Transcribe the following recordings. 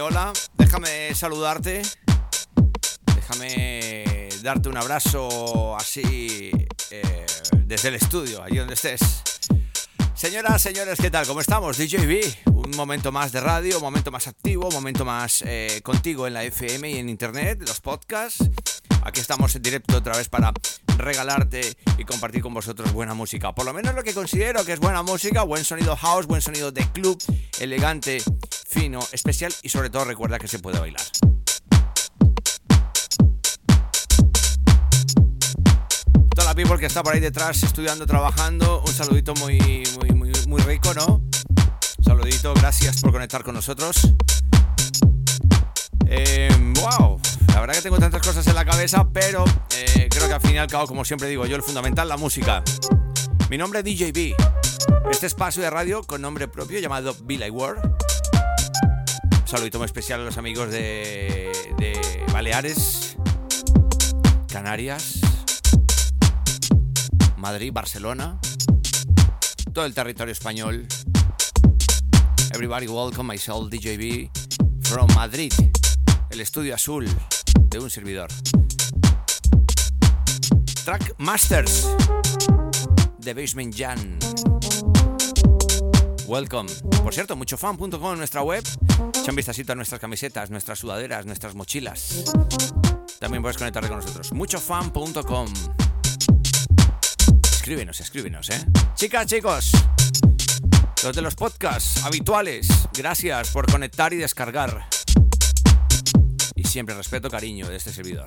Hola, déjame saludarte, déjame darte un abrazo así eh, desde el estudio, allí donde estés. Señoras, señores, ¿qué tal? ¿Cómo estamos? DJB, un momento más de radio, un momento más activo, un momento más eh, contigo en la FM y en internet, los podcasts. Aquí estamos en directo otra vez para regalarte y compartir con vosotros buena música. Por lo menos lo que considero que es buena música, buen sonido house, buen sonido de club, elegante, fino, especial y sobre todo recuerda que se puede bailar. Toda la people que está por ahí detrás estudiando, trabajando, un saludito muy, muy, muy, rico, ¿no? Saludito, gracias por conectar con nosotros. Eh, wow, la verdad que tengo tantas cosas en la cabeza, pero eh, creo que al fin y al cabo, como siempre digo yo, el fundamental, la música. Mi nombre es DJB. Este espacio de radio con nombre propio llamado Be Like World. Un saludito muy especial a los amigos de, de Baleares, Canarias, Madrid, Barcelona, todo el territorio español. Everybody welcome myself, DJB, from Madrid, el estudio azul de un servidor. Track Masters de Basement Jan. Welcome. Por cierto, muchofan.com en nuestra web. Echa un vistacito a nuestras camisetas, nuestras sudaderas, nuestras mochilas. También puedes conectarte con nosotros. Muchofan.com. Escríbenos, escríbenos, ¿eh? Chicas, chicos. Los de los podcasts habituales. Gracias por conectar y descargar. Y siempre respeto, cariño de este servidor.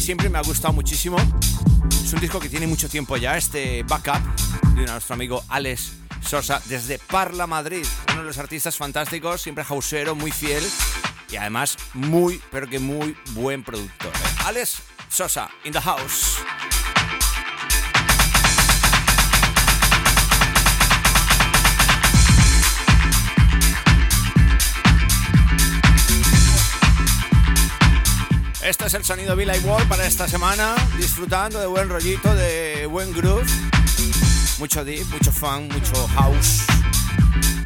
Siempre me ha gustado muchísimo. Es un disco que tiene mucho tiempo ya, este backup de nuestro amigo Alex Sosa desde Parla, Madrid. Uno de los artistas fantásticos, siempre hausero, muy fiel y además muy, pero que muy buen productor. Alex Sosa, in the house. Este es el sonido Billy Wall para esta semana, disfrutando de buen rollito, de buen groove, mucho deep, mucho fun, mucho house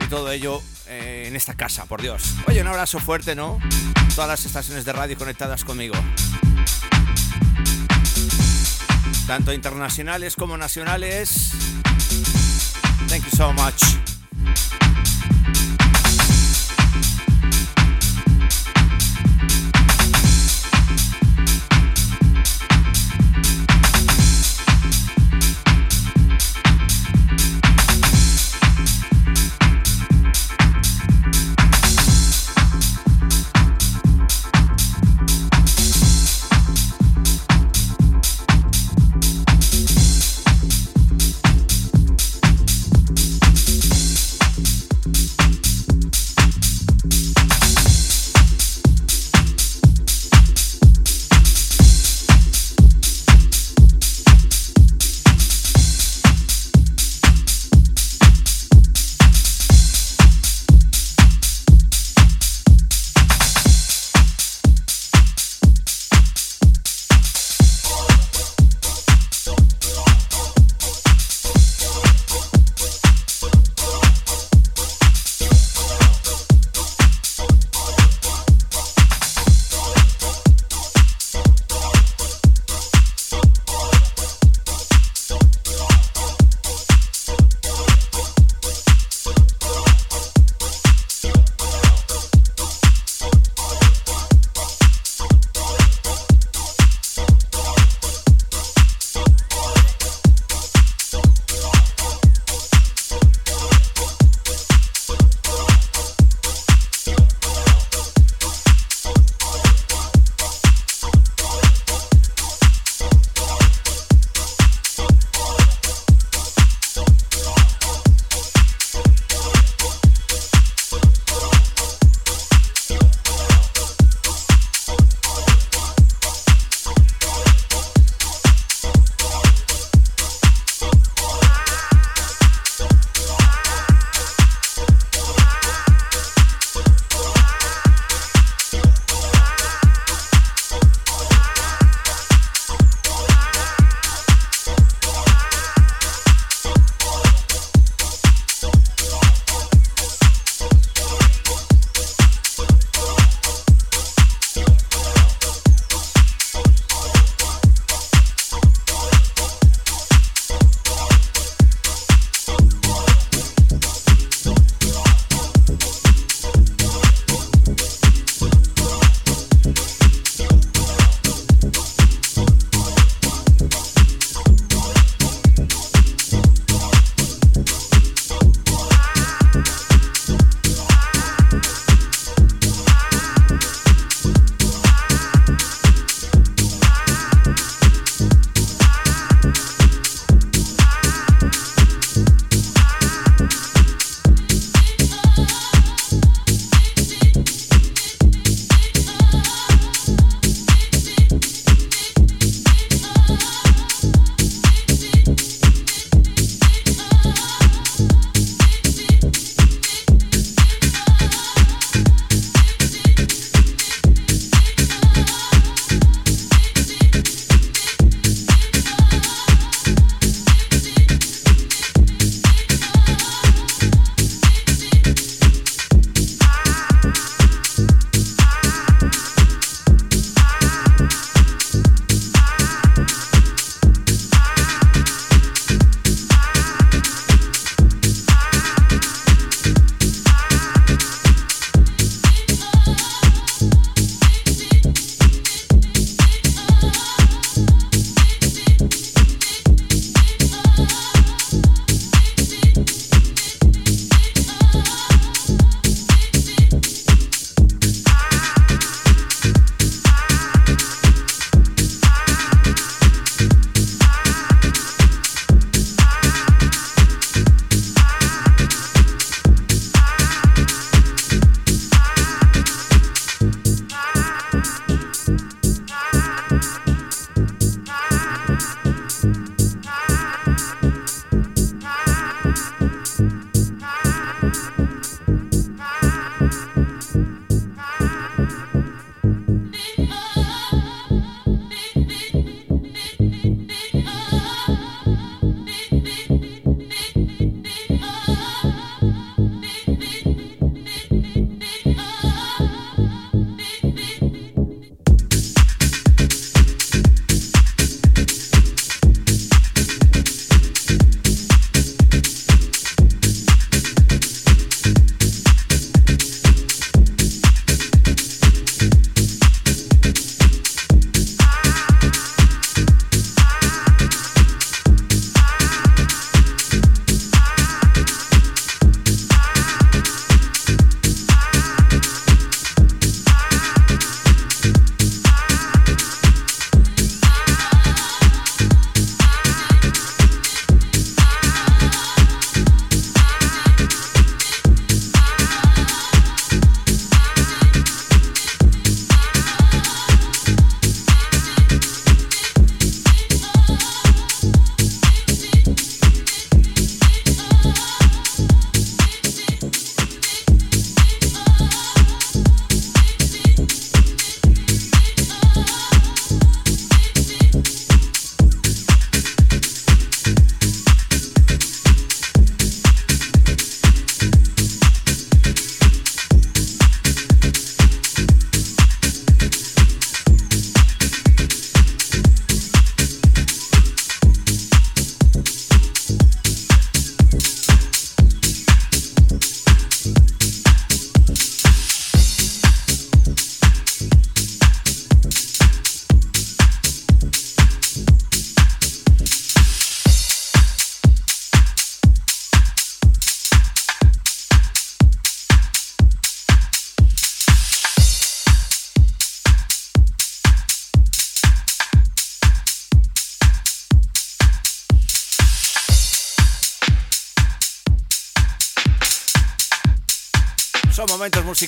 y todo ello eh, en esta casa, por Dios. Oye, un abrazo fuerte, ¿no? Todas las estaciones de radio conectadas conmigo. Tanto internacionales como nacionales. Thank you so much.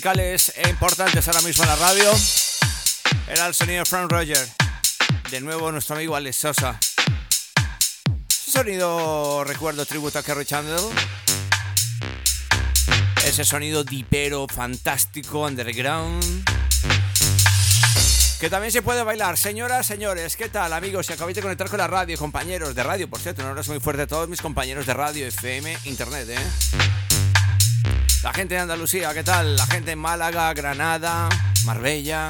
Musicales importantes ahora mismo en la radio. Era el sonido de Frank Roger. De nuevo nuestro amigo Alex Sosa. Ese sonido, recuerdo, tributo a Kerry Chandler. Ese sonido dipero, fantástico, underground. Que también se puede bailar. Señoras, señores, ¿qué tal, amigos? Si acabáis de conectar con la radio, compañeros de radio, por cierto, un abrazo muy fuerte a todos mis compañeros de radio, FM, Internet, ¿eh? La gente de Andalucía, ¿qué tal? La gente en Málaga, Granada, Marbella.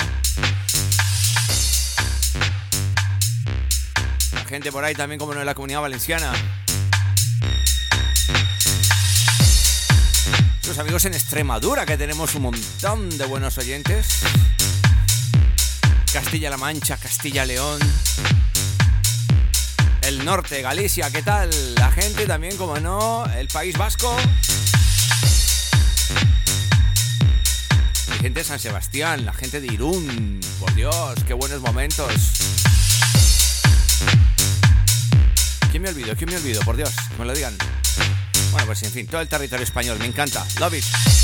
La gente por ahí también, como no, en la comunidad valenciana. Los amigos en Extremadura, que tenemos un montón de buenos oyentes. Castilla-La Mancha, Castilla-León. El norte, Galicia, ¿qué tal? La gente también, como no, el País Vasco. Gente de San Sebastián, la gente de Irún. Por Dios, qué buenos momentos. ¿Quién me olvido? ¿Quién me olvido? Por Dios, me lo digan. Bueno, pues en fin, todo el territorio español, me encanta. Love it.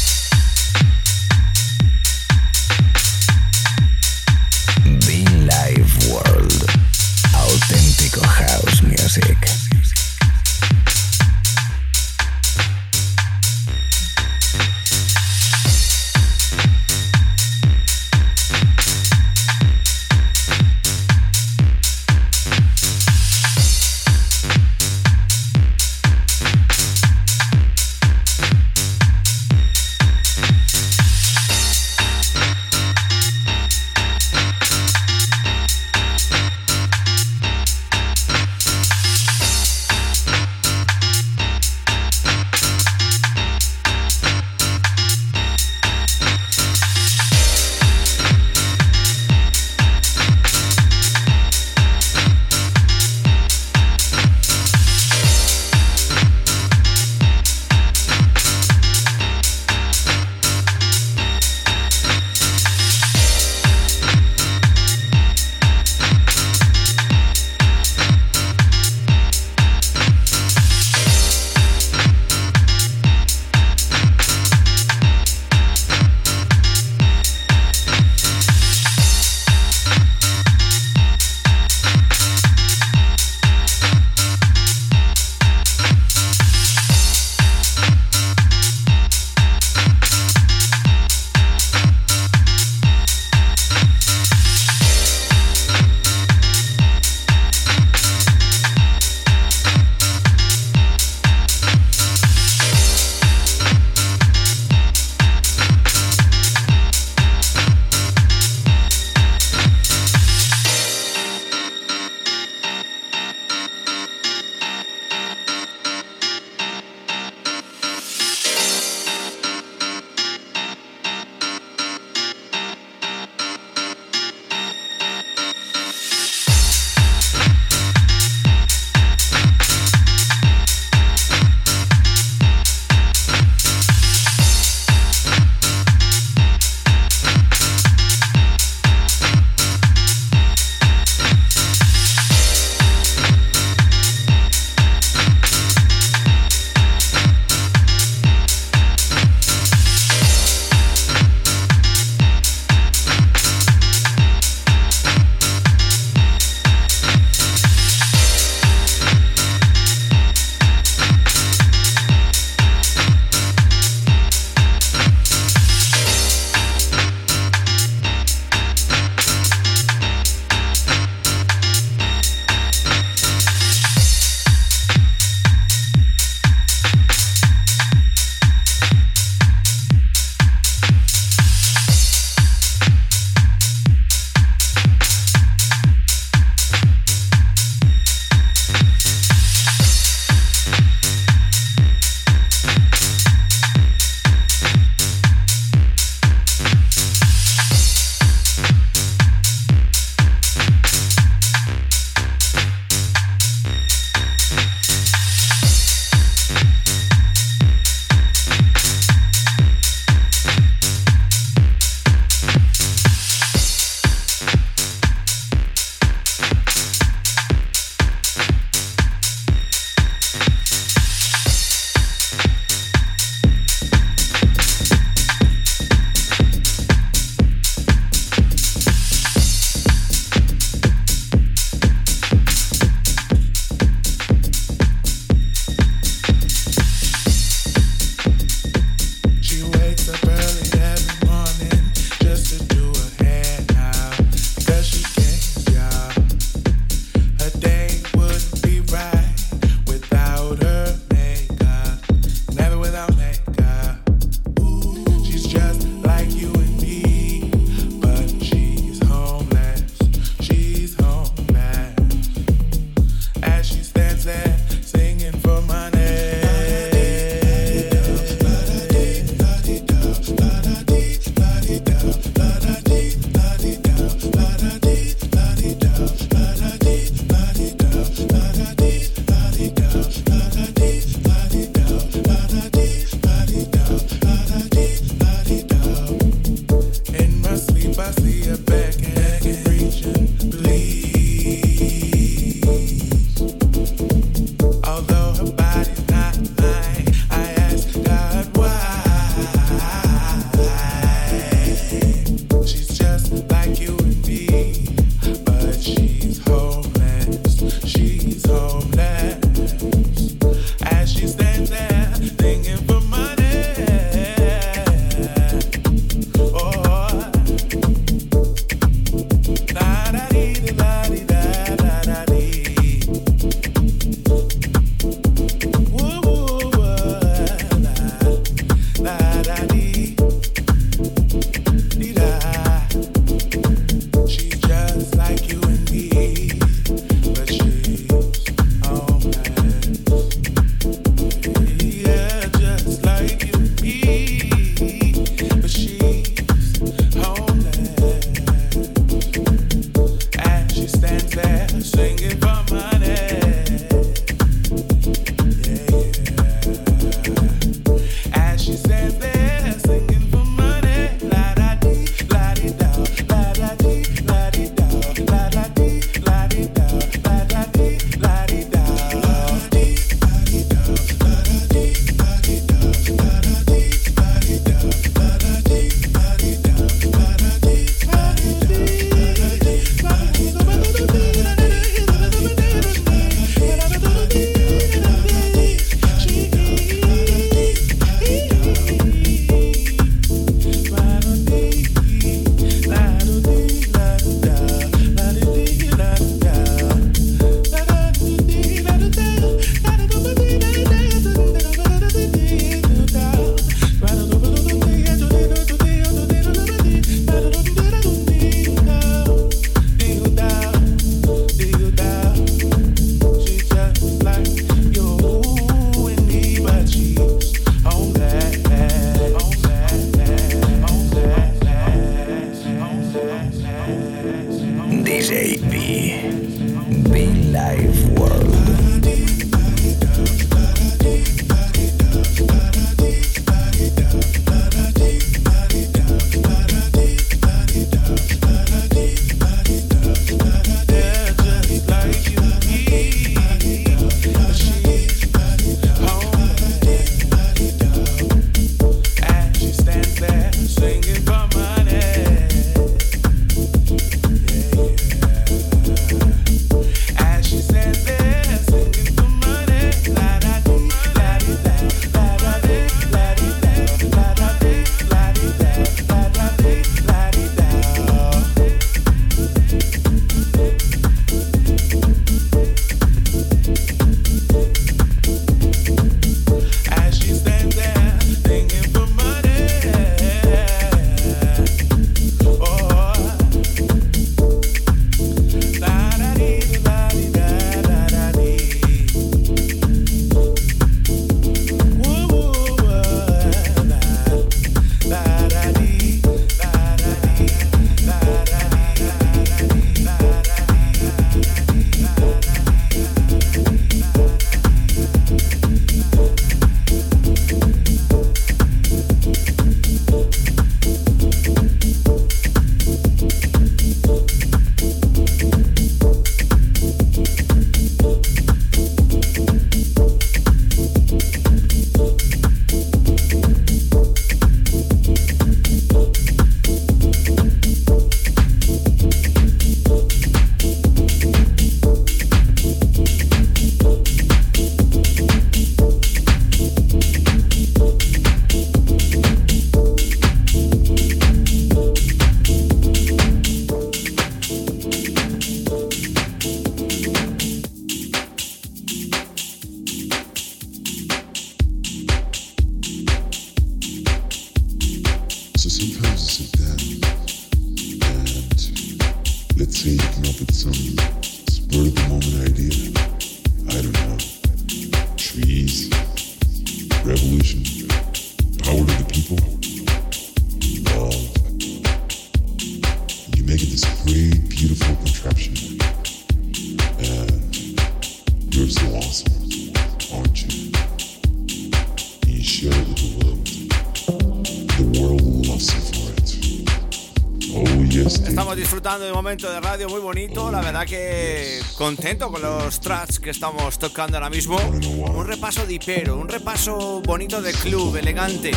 Momento de radio muy bonito. La verdad que contento con los tracks que estamos tocando ahora mismo. Un repaso dipero, un repaso bonito de club, elegante.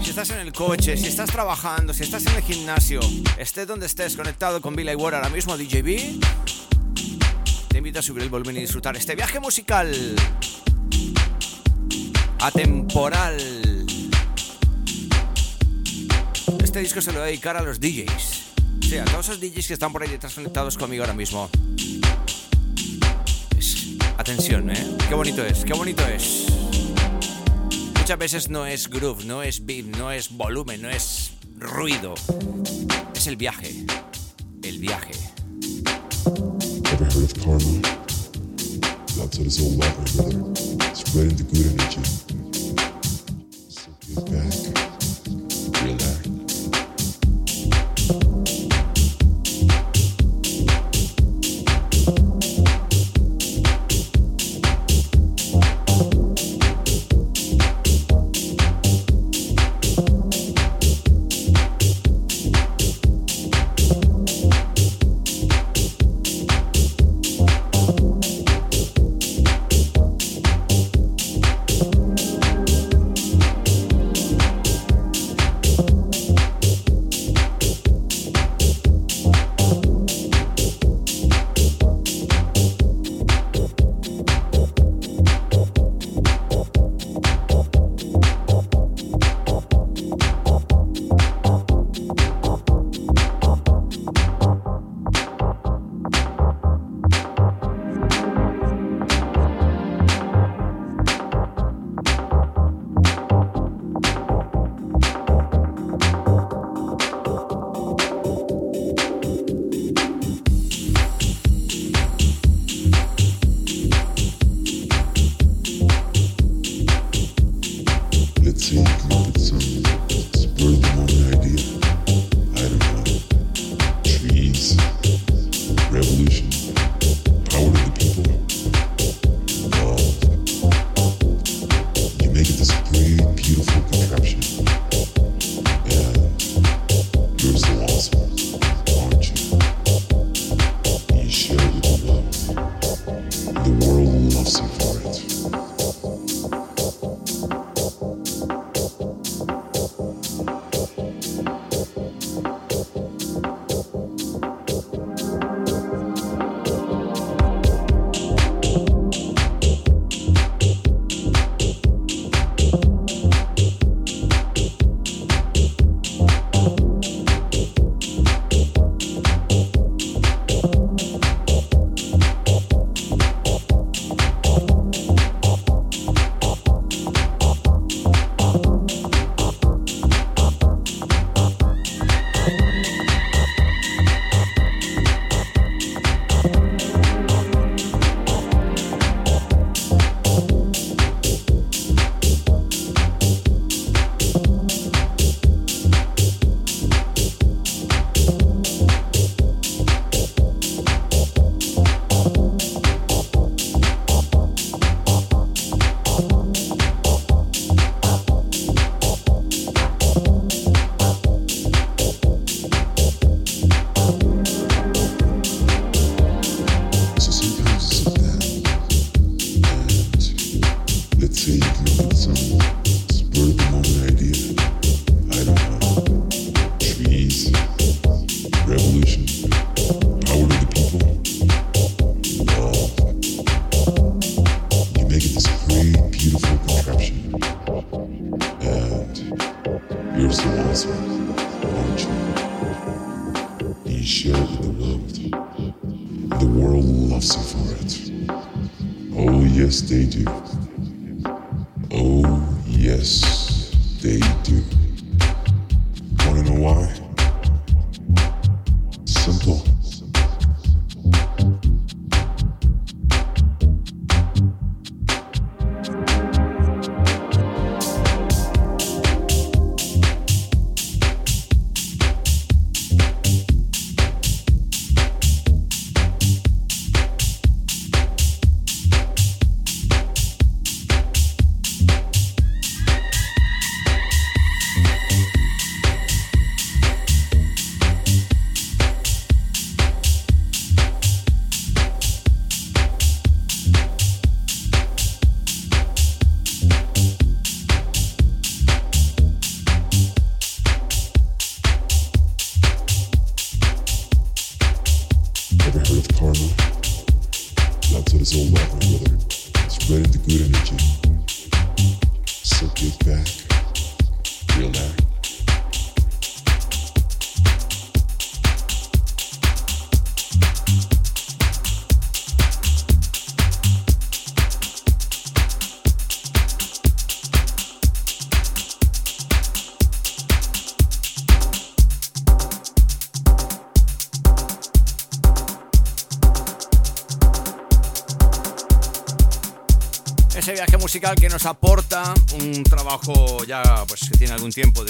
Si estás en el coche, si estás trabajando, si estás en el gimnasio, estés donde estés conectado con Billy Ward ahora mismo, DJB, te invito a subir el volumen y disfrutar este viaje musical atemporal. Este disco se lo voy a dedicar a los DJs a todos esos DJs que están por ahí detrás conectados conmigo ahora mismo. atención, ¿eh? Qué bonito es, qué bonito es. Muchas veces no es groove, no es beat, no es volumen, no es ruido. Es el viaje. El viaje. Oh, yes, they do. Wanna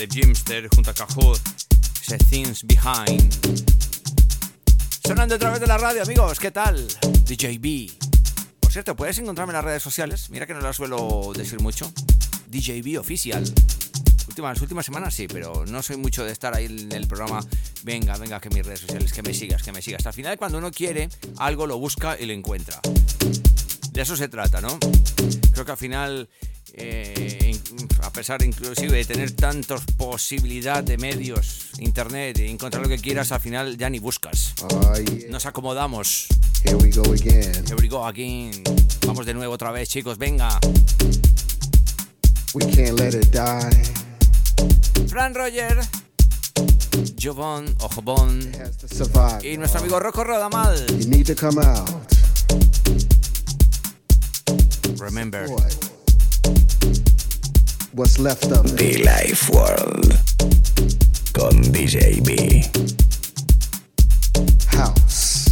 de Jimster junto a Kahoot, ese Things Behind. Sonando a través de la radio, amigos, ¿qué tal? DJB. Por cierto, puedes encontrarme en las redes sociales, mira que no la suelo decir mucho. DJB Oficial. Últimas, últimas semanas sí, pero no soy mucho de estar ahí en el programa. Venga, venga, que mis redes sociales, que me sigas, que me sigas. Al final, cuando uno quiere algo, lo busca y lo encuentra. De eso se trata, ¿no? Creo que al final, eh, a pesar inclusive de tener tantas posibilidades de medios, internet, encontrar lo que quieras, al final ya ni buscas. Nos acomodamos. Here we go again. Here we go again. Vamos de nuevo otra vez, chicos, venga. We can't let it die. Fran Roger. Jovon o y nuestro amigo Rocco Rodamal. You need to come out. Remember. What's left of it? The Life World con DJ B. House.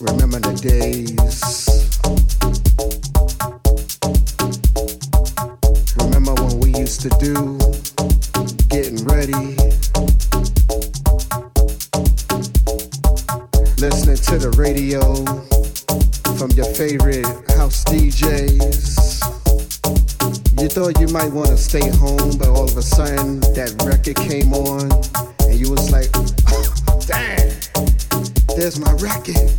Remember the days. Remember when we used to do getting ready. Listening to the radio from your favorite house DJs. You thought you might want to stay home, but all of a sudden that record came on, and you was like, oh, "Damn, there's my record."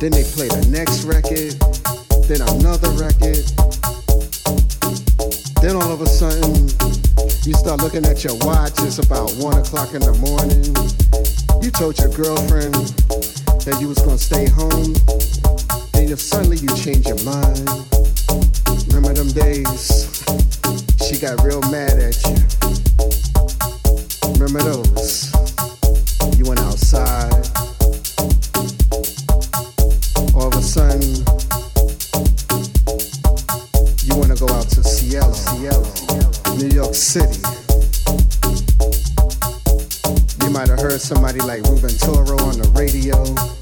Then they play the next record, then another record. Then all of a sudden, you start looking at your watch. It's about one o'clock in the morning. You told your girlfriend that you was gonna stay home, if suddenly you change your mind, remember them days? She got real mad at you. Remember those? You went outside. All of a sudden, you wanna go out to Seattle, New York City. You might have heard somebody like Ruben Toro on the radio.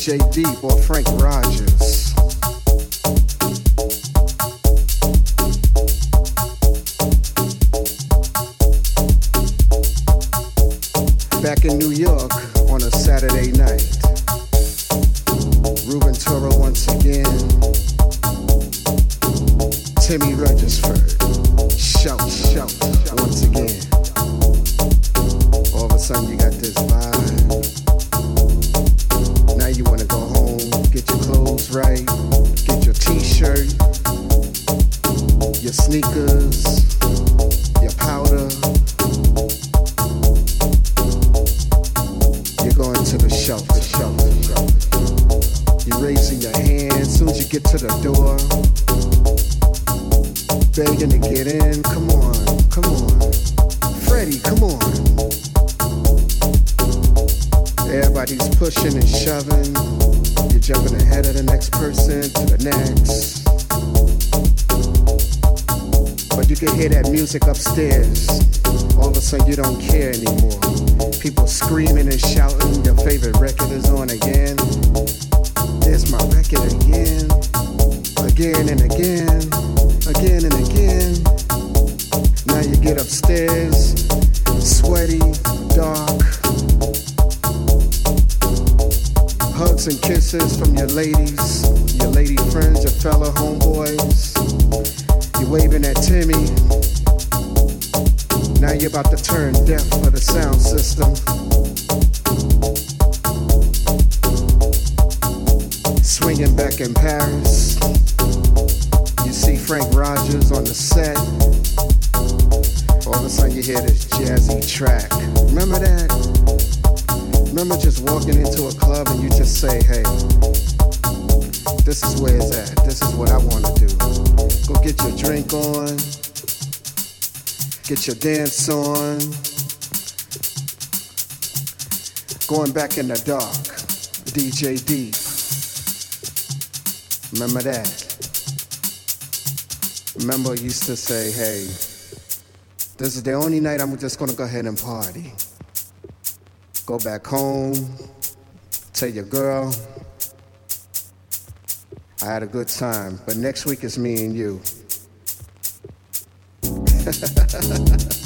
DJ Deep or Frank Rogers. Back in New York in Paris. You see Frank Rogers on the set. All of a sudden you hear this jazzy track. Remember that? Remember just walking into a club and you just say, hey, this is where it's at. This is what I want to do. Go get your drink on, get your dance on. Going back in the dark, DJ Deep. Remember that? Remember, I used to say, hey, this is the only night I'm just gonna go ahead and party. Go back home, tell your girl, I had a good time, but next week is me and you.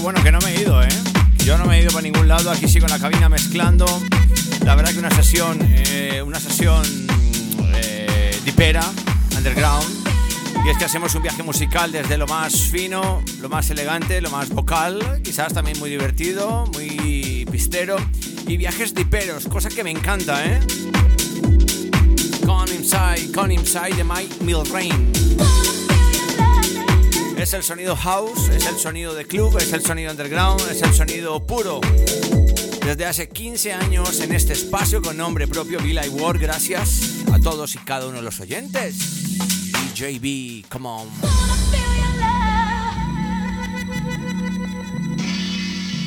bueno, que no me he ido, ¿eh? Yo no me he ido para ningún lado, aquí sigo en la cabina mezclando. La verdad que una sesión, eh, una sesión eh, dipera, underground. Y es que hacemos un viaje musical desde lo más fino, lo más elegante, lo más vocal, quizás también muy divertido, muy pistero. Y viajes diperos, cosa que me encanta, ¿eh? Con Inside, Con Inside de My Mill Rain. Es el sonido house, es el sonido de club, es el sonido underground, es el sonido puro. Desde hace 15 años en este espacio con nombre propio Villa World, gracias a todos y cada uno de los oyentes. DJB, come on.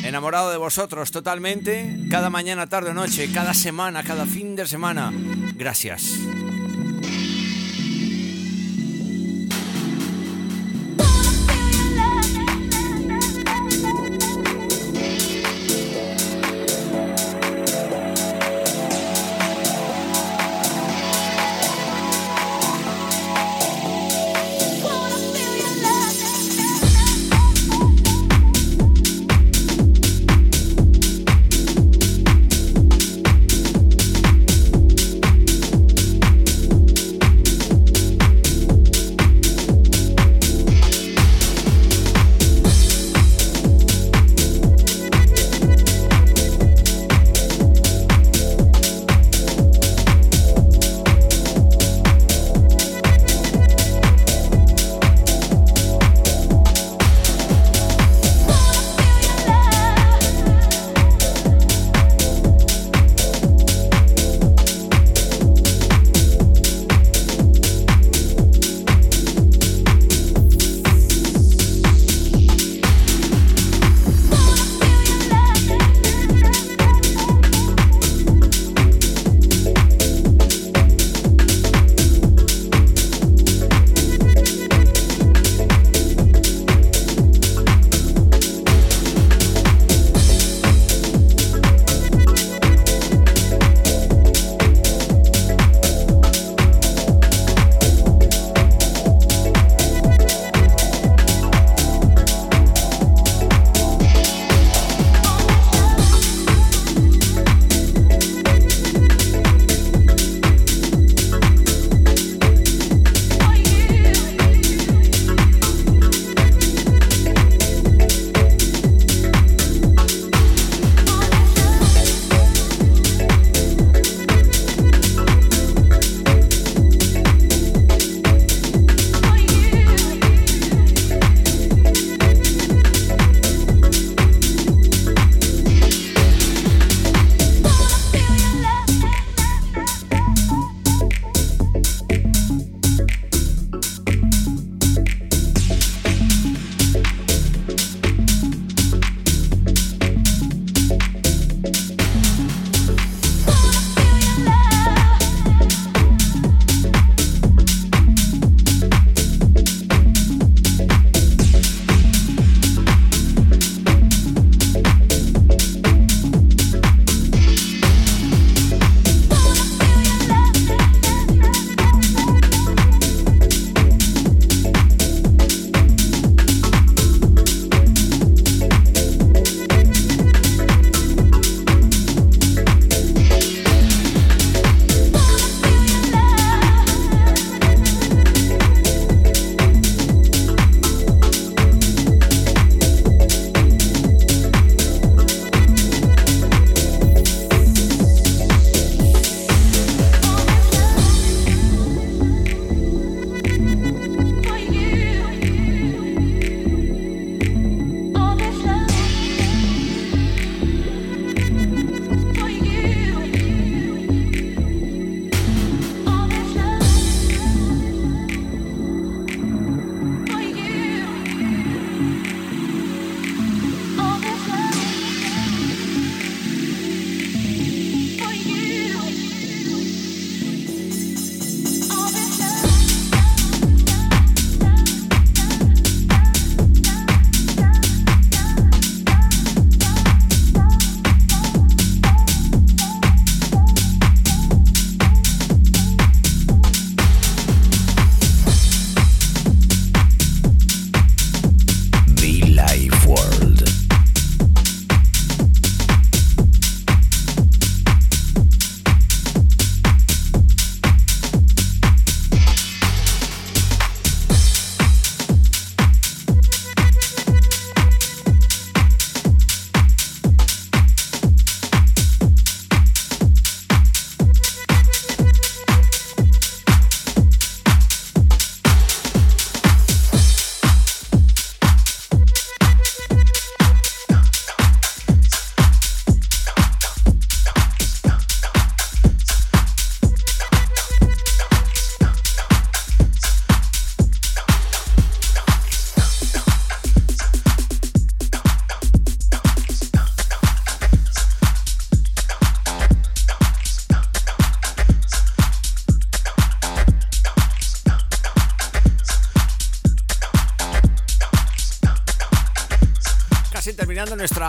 Enamorado de vosotros totalmente, cada mañana, tarde o noche, cada semana, cada fin de semana. Gracias.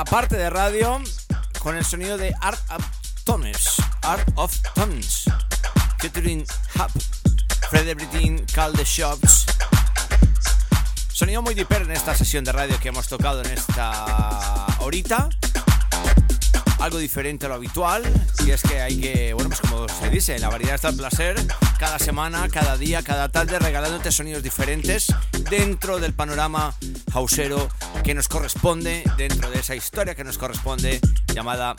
Terminando nuestra parte de radio con el sonido de Art of Tones, Art of Tones, featuring Hub, Frederick Call the Shops. Sonido muy diper en esta sesión de radio que hemos tocado en esta horita. Algo diferente a lo habitual. Y es que hay que, bueno, pues como se dice, la variedad está el placer, cada semana, cada día, cada tarde regalándote sonidos diferentes dentro del panorama hausero que nos corresponde, dentro de esa historia que nos corresponde llamada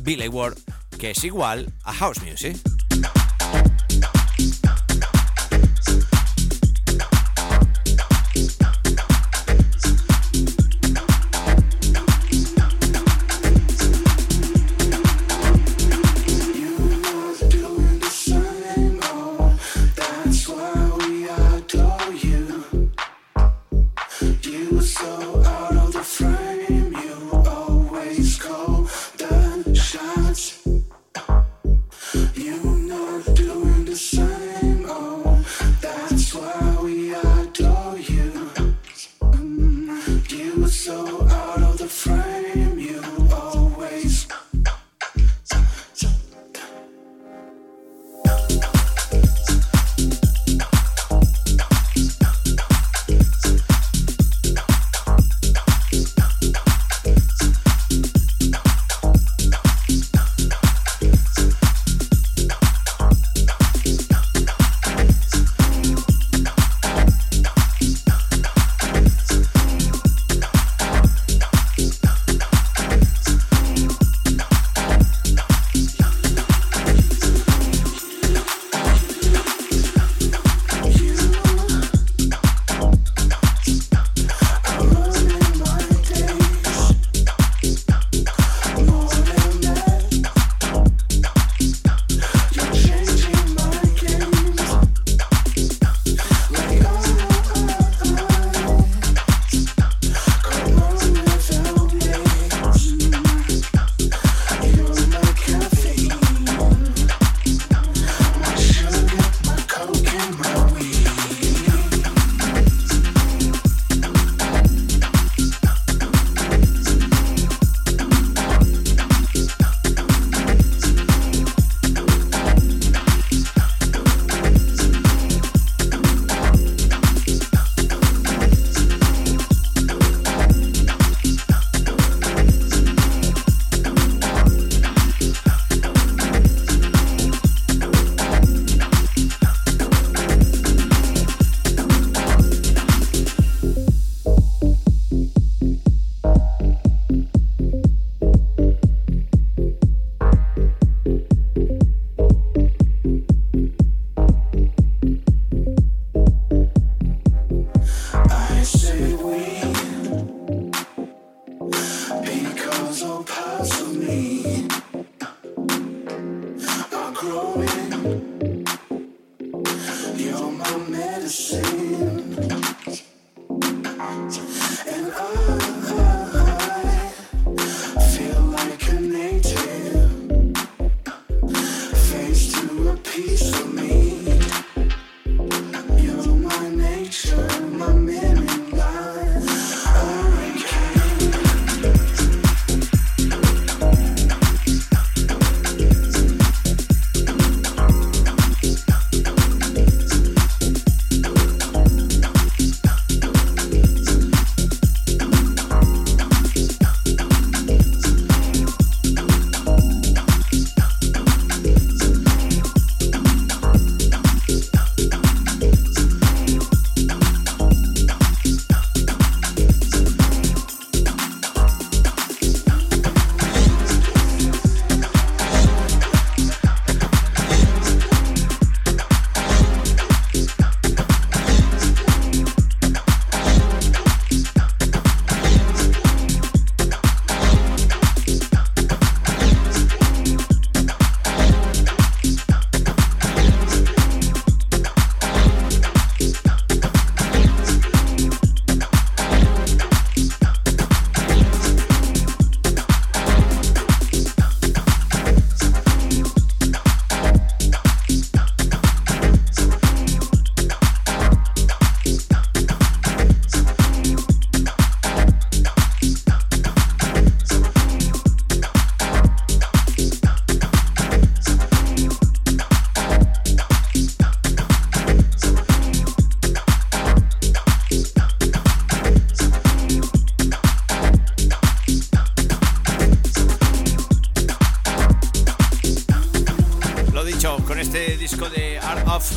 Billy Ward, que es igual a House Music.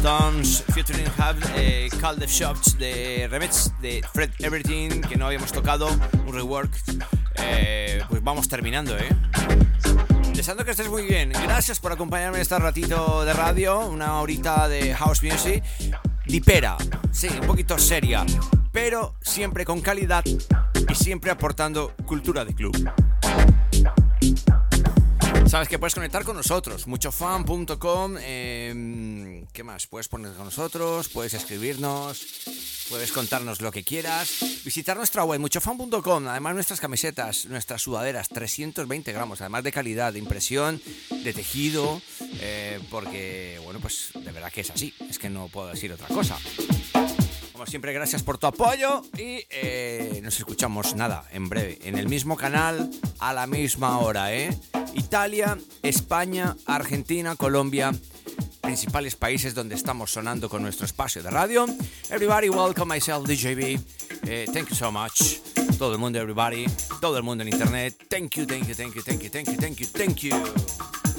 Art of Tones featuring Hub, eh, Call the Shots de remix de Fred Everything que no habíamos tocado, un rework. Eh, pues vamos terminando, ¿eh? Deseando que estés muy bien. Gracias por acompañarme este ratito de radio, una horita de house music. Dipera, sí, un poquito seria, pero siempre con calidad y siempre aportando cultura de club. Sabes que puedes conectar con nosotros, muchofan.com. Em, ¿Qué más? Puedes poner con nosotros, puedes escribirnos, puedes contarnos lo que quieras. Visitar nuestra web, muchofan.com. Además, nuestras camisetas, nuestras sudaderas, 320 gramos, además de calidad, de impresión, de tejido. Eh, porque, bueno, pues de verdad que es así. Es que no puedo decir otra cosa. Como siempre, gracias por tu apoyo y eh, nos escuchamos nada en breve en el mismo canal a la misma hora, ¿eh? Italia, España, Argentina, Colombia, principales países donde estamos sonando con nuestro espacio de radio. Everybody, welcome myself, DJB. Eh, thank you so much. Todo el mundo, everybody. Todo el mundo en internet. Thank you, thank you, thank you, thank you, thank you, thank you, thank you.